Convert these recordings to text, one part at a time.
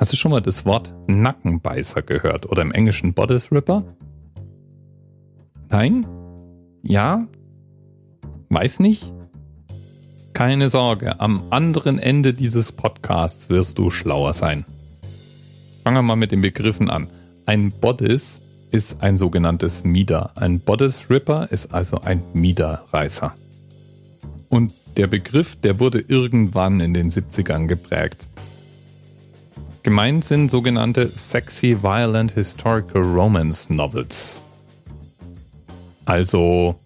Hast du schon mal das Wort Nackenbeißer gehört oder im Englischen Bodice Ripper? Nein? Ja? Weiß nicht? Keine Sorge, am anderen Ende dieses Podcasts wirst du schlauer sein. Fangen wir mal mit den Begriffen an. Ein Bodice ist ein sogenanntes Mieder. Ein Bodice Ripper ist also ein Miederreißer. Und der Begriff, der wurde irgendwann in den 70ern geprägt. Gemeint sind sogenannte Sexy Violent Historical Romance Novels. Also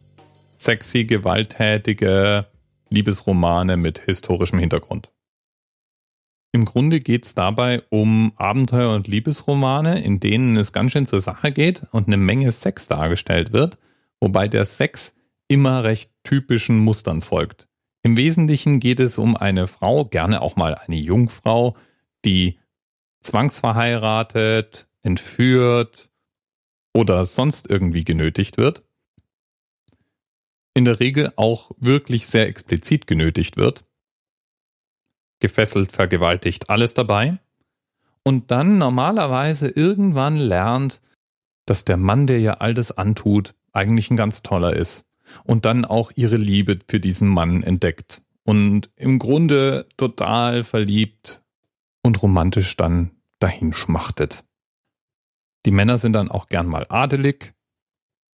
sexy, gewalttätige Liebesromane mit historischem Hintergrund. Im Grunde geht es dabei um Abenteuer- und Liebesromane, in denen es ganz schön zur Sache geht und eine Menge Sex dargestellt wird, wobei der Sex immer recht typischen Mustern folgt. Im Wesentlichen geht es um eine Frau, gerne auch mal eine Jungfrau, die zwangsverheiratet, entführt oder sonst irgendwie genötigt wird. In der Regel auch wirklich sehr explizit genötigt wird. Gefesselt, vergewaltigt, alles dabei. Und dann normalerweise irgendwann lernt, dass der Mann, der ihr all das antut, eigentlich ein ganz toller ist. Und dann auch ihre Liebe für diesen Mann entdeckt. Und im Grunde total verliebt und romantisch dann dahin schmachtet. Die Männer sind dann auch gern mal adelig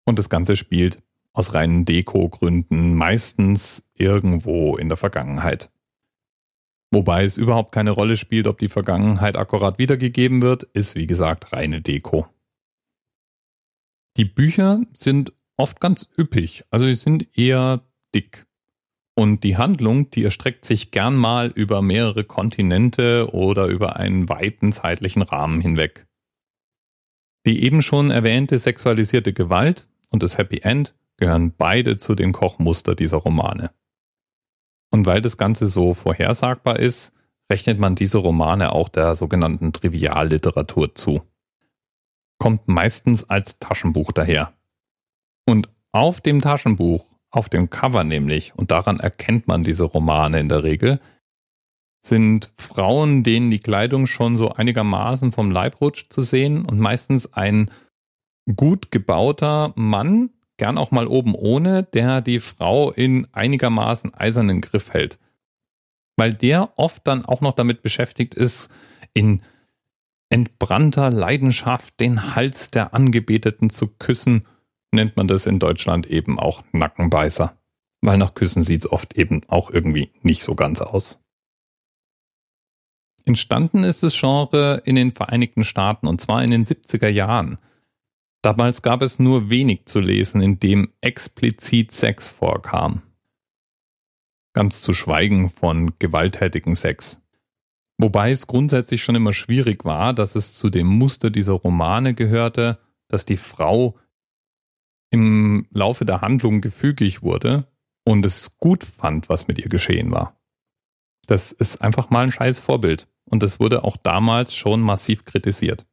und das Ganze spielt aus reinen Deko-Gründen meistens irgendwo in der Vergangenheit. Wobei es überhaupt keine Rolle spielt, ob die Vergangenheit akkurat wiedergegeben wird, ist wie gesagt reine Deko. Die Bücher sind oft ganz üppig, also sie sind eher dick. Und die Handlung, die erstreckt sich gern mal über mehrere Kontinente oder über einen weiten zeitlichen Rahmen hinweg. Die eben schon erwähnte sexualisierte Gewalt und das Happy End gehören beide zu den Kochmuster dieser Romane. Und weil das Ganze so vorhersagbar ist, rechnet man diese Romane auch der sogenannten Trivialliteratur zu. Kommt meistens als Taschenbuch daher. Und auf dem Taschenbuch auf dem Cover nämlich, und daran erkennt man diese Romane in der Regel, sind Frauen, denen die Kleidung schon so einigermaßen vom Leib rutscht zu sehen und meistens ein gut gebauter Mann, gern auch mal oben ohne, der die Frau in einigermaßen eisernen Griff hält. Weil der oft dann auch noch damit beschäftigt ist, in entbrannter Leidenschaft den Hals der Angebeteten zu küssen nennt man das in Deutschland eben auch Nackenbeißer. Weil nach Küssen sieht es oft eben auch irgendwie nicht so ganz aus. Entstanden ist das Genre in den Vereinigten Staaten und zwar in den 70er Jahren. Damals gab es nur wenig zu lesen, in dem explizit Sex vorkam. Ganz zu schweigen von gewalttätigen Sex. Wobei es grundsätzlich schon immer schwierig war, dass es zu dem Muster dieser Romane gehörte, dass die Frau im Laufe der Handlung gefügig wurde und es gut fand, was mit ihr geschehen war. Das ist einfach mal ein scheiß Vorbild und das wurde auch damals schon massiv kritisiert.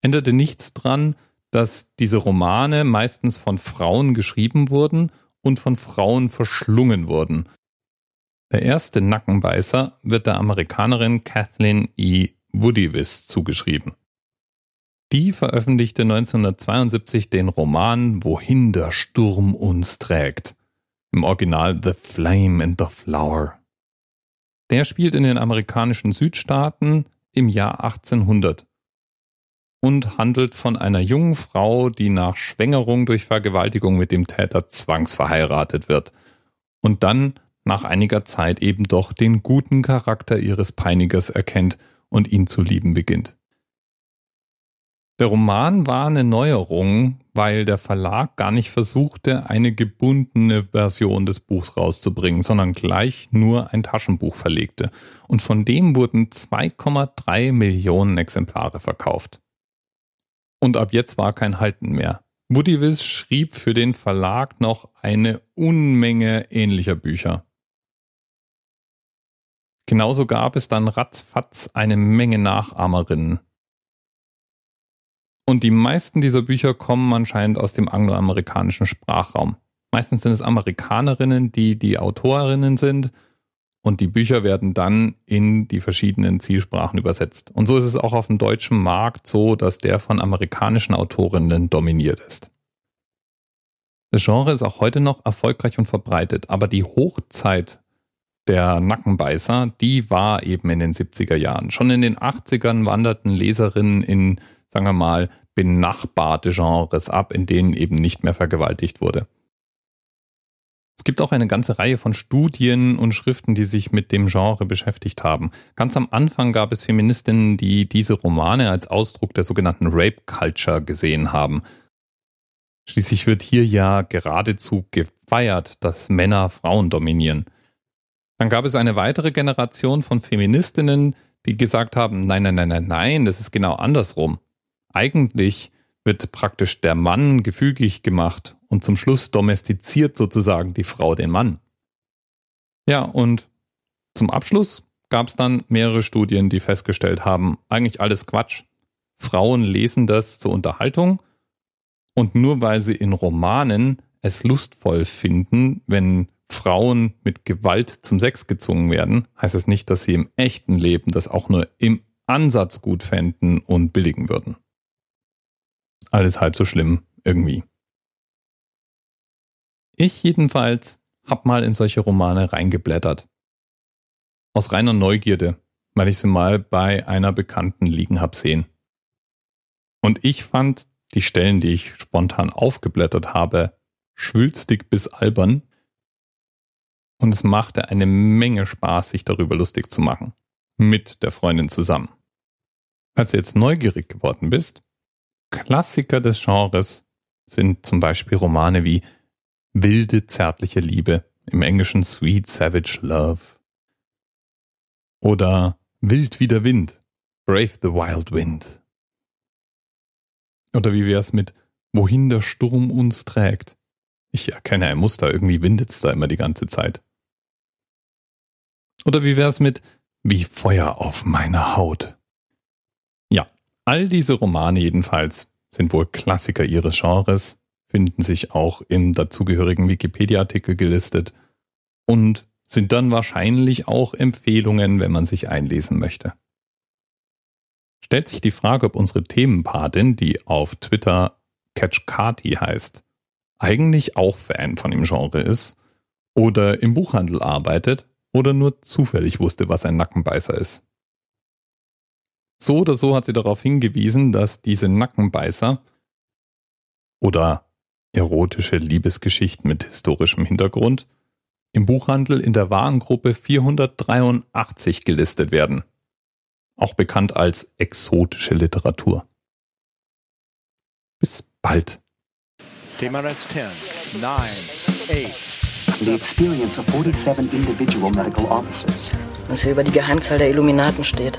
Änderte nichts dran, dass diese Romane meistens von Frauen geschrieben wurden und von Frauen verschlungen wurden. Der erste Nackenbeißer wird der Amerikanerin Kathleen E. Woodyvis zugeschrieben. Die veröffentlichte 1972 den Roman Wohin der Sturm uns trägt. Im Original The Flame and the Flower. Der spielt in den amerikanischen Südstaaten im Jahr 1800 und handelt von einer jungen Frau, die nach Schwängerung durch Vergewaltigung mit dem Täter zwangsverheiratet wird und dann nach einiger Zeit eben doch den guten Charakter ihres Peinigers erkennt und ihn zu lieben beginnt. Der Roman war eine Neuerung, weil der Verlag gar nicht versuchte, eine gebundene Version des Buchs rauszubringen, sondern gleich nur ein Taschenbuch verlegte. Und von dem wurden 2,3 Millionen Exemplare verkauft. Und ab jetzt war kein Halten mehr. Woodywiss schrieb für den Verlag noch eine Unmenge ähnlicher Bücher. Genauso gab es dann ratzfatz eine Menge Nachahmerinnen. Und die meisten dieser Bücher kommen anscheinend aus dem angloamerikanischen Sprachraum. Meistens sind es Amerikanerinnen, die die Autorinnen sind und die Bücher werden dann in die verschiedenen Zielsprachen übersetzt. Und so ist es auch auf dem deutschen Markt so, dass der von amerikanischen Autorinnen dominiert ist. Das Genre ist auch heute noch erfolgreich und verbreitet, aber die Hochzeit der Nackenbeißer, die war eben in den 70er Jahren. Schon in den 80ern wanderten Leserinnen in, sagen wir mal, benachbarte Genres ab, in denen eben nicht mehr vergewaltigt wurde. Es gibt auch eine ganze Reihe von Studien und Schriften, die sich mit dem Genre beschäftigt haben. Ganz am Anfang gab es Feministinnen, die diese Romane als Ausdruck der sogenannten Rape Culture gesehen haben. Schließlich wird hier ja geradezu gefeiert, dass Männer Frauen dominieren. Dann gab es eine weitere Generation von Feministinnen, die gesagt haben, nein, nein, nein, nein, nein, das ist genau andersrum. Eigentlich wird praktisch der Mann gefügig gemacht und zum Schluss domestiziert sozusagen die Frau den Mann. Ja, und zum Abschluss gab es dann mehrere Studien, die festgestellt haben, eigentlich alles Quatsch. Frauen lesen das zur Unterhaltung und nur weil sie in Romanen es lustvoll finden, wenn Frauen mit Gewalt zum Sex gezwungen werden, heißt es nicht, dass sie im echten Leben das auch nur im Ansatz gut fänden und billigen würden. Alles halb so schlimm irgendwie. Ich jedenfalls hab mal in solche Romane reingeblättert. Aus reiner Neugierde, weil ich sie mal bei einer Bekannten liegen hab sehen. Und ich fand die Stellen, die ich spontan aufgeblättert habe, schwülstig bis albern und es machte eine Menge Spaß, sich darüber lustig zu machen. Mit der Freundin zusammen. Falls du jetzt neugierig geworden bist, Klassiker des Genres sind zum Beispiel Romane wie Wilde zärtliche Liebe, im Englischen Sweet Savage Love. Oder Wild wie der Wind, Brave the Wild Wind. Oder wie wär's mit Wohin der Sturm uns trägt? Ich erkenne ein Muster, irgendwie windet's da immer die ganze Zeit. Oder wie wär's mit Wie Feuer auf meiner Haut? All diese Romane jedenfalls sind wohl Klassiker ihres Genres, finden sich auch im dazugehörigen Wikipedia-Artikel gelistet und sind dann wahrscheinlich auch Empfehlungen, wenn man sich einlesen möchte. Stellt sich die Frage, ob unsere Themenpatin, die auf Twitter Catch Carty heißt, eigentlich auch Fan von dem Genre ist oder im Buchhandel arbeitet oder nur zufällig wusste, was ein Nackenbeißer ist. So oder so hat sie darauf hingewiesen, dass diese Nackenbeißer oder erotische Liebesgeschichten mit historischem Hintergrund im Buchhandel in der Warengruppe 483 gelistet werden, auch bekannt als exotische Literatur. Bis bald. TMRS 10, 9, 8, the experience of 47 individual medical officers. Was hier über die Geheimzahl der Illuminaten steht.